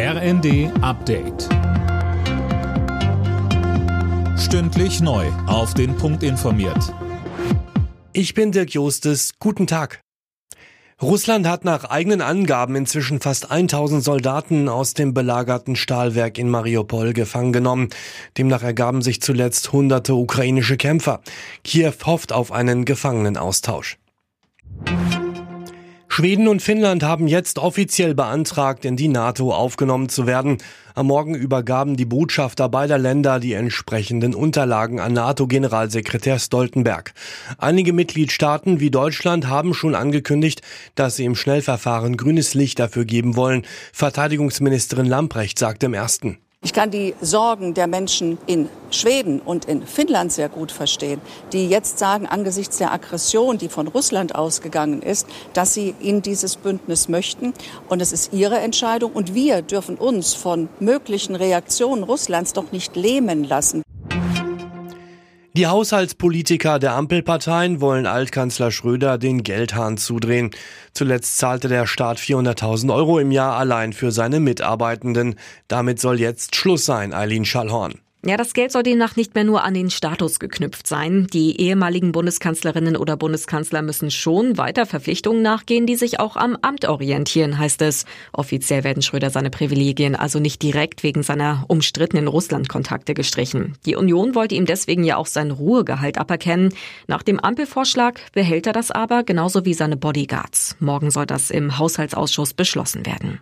RND Update. Stündlich neu. Auf den Punkt informiert. Ich bin Dirk Jostes. Guten Tag. Russland hat nach eigenen Angaben inzwischen fast 1000 Soldaten aus dem belagerten Stahlwerk in Mariupol gefangen genommen. Demnach ergaben sich zuletzt hunderte ukrainische Kämpfer. Kiew hofft auf einen Gefangenenaustausch. Schweden und Finnland haben jetzt offiziell beantragt, in die NATO aufgenommen zu werden. Am Morgen übergaben die Botschafter beider Länder die entsprechenden Unterlagen an NATO-Generalsekretär Stoltenberg. Einige Mitgliedstaaten wie Deutschland haben schon angekündigt, dass sie im Schnellverfahren grünes Licht dafür geben wollen. Verteidigungsministerin Lamprecht sagte im ersten. Ich kann die Sorgen der Menschen in Schweden und in Finnland sehr gut verstehen, die jetzt sagen, angesichts der Aggression, die von Russland ausgegangen ist, dass sie in dieses Bündnis möchten. Und es ist ihre Entscheidung. Und wir dürfen uns von möglichen Reaktionen Russlands doch nicht lähmen lassen. Die Haushaltspolitiker der Ampelparteien wollen Altkanzler Schröder den Geldhahn zudrehen. Zuletzt zahlte der Staat 400.000 Euro im Jahr allein für seine Mitarbeitenden. Damit soll jetzt Schluss sein, Eileen Schallhorn. Ja, das Geld soll demnach nicht mehr nur an den Status geknüpft sein. Die ehemaligen Bundeskanzlerinnen oder Bundeskanzler müssen schon weiter Verpflichtungen nachgehen, die sich auch am Amt orientieren, heißt es. Offiziell werden Schröder seine Privilegien also nicht direkt wegen seiner umstrittenen Russland-Kontakte gestrichen. Die Union wollte ihm deswegen ja auch sein Ruhegehalt aberkennen. Nach dem Ampelvorschlag behält er das aber, genauso wie seine Bodyguards. Morgen soll das im Haushaltsausschuss beschlossen werden.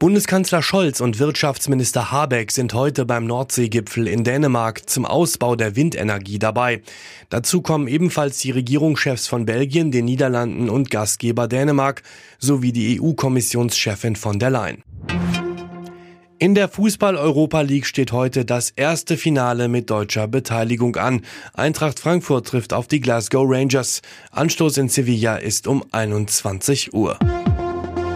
Bundeskanzler Scholz und Wirtschaftsminister Habeck sind heute beim Nordseegipfel in Dänemark zum Ausbau der Windenergie dabei. Dazu kommen ebenfalls die Regierungschefs von Belgien, den Niederlanden und Gastgeber Dänemark sowie die EU-Kommissionschefin von der Leyen. In der Fußball-Europa League steht heute das erste Finale mit deutscher Beteiligung an. Eintracht Frankfurt trifft auf die Glasgow Rangers. Anstoß in Sevilla ist um 21 Uhr.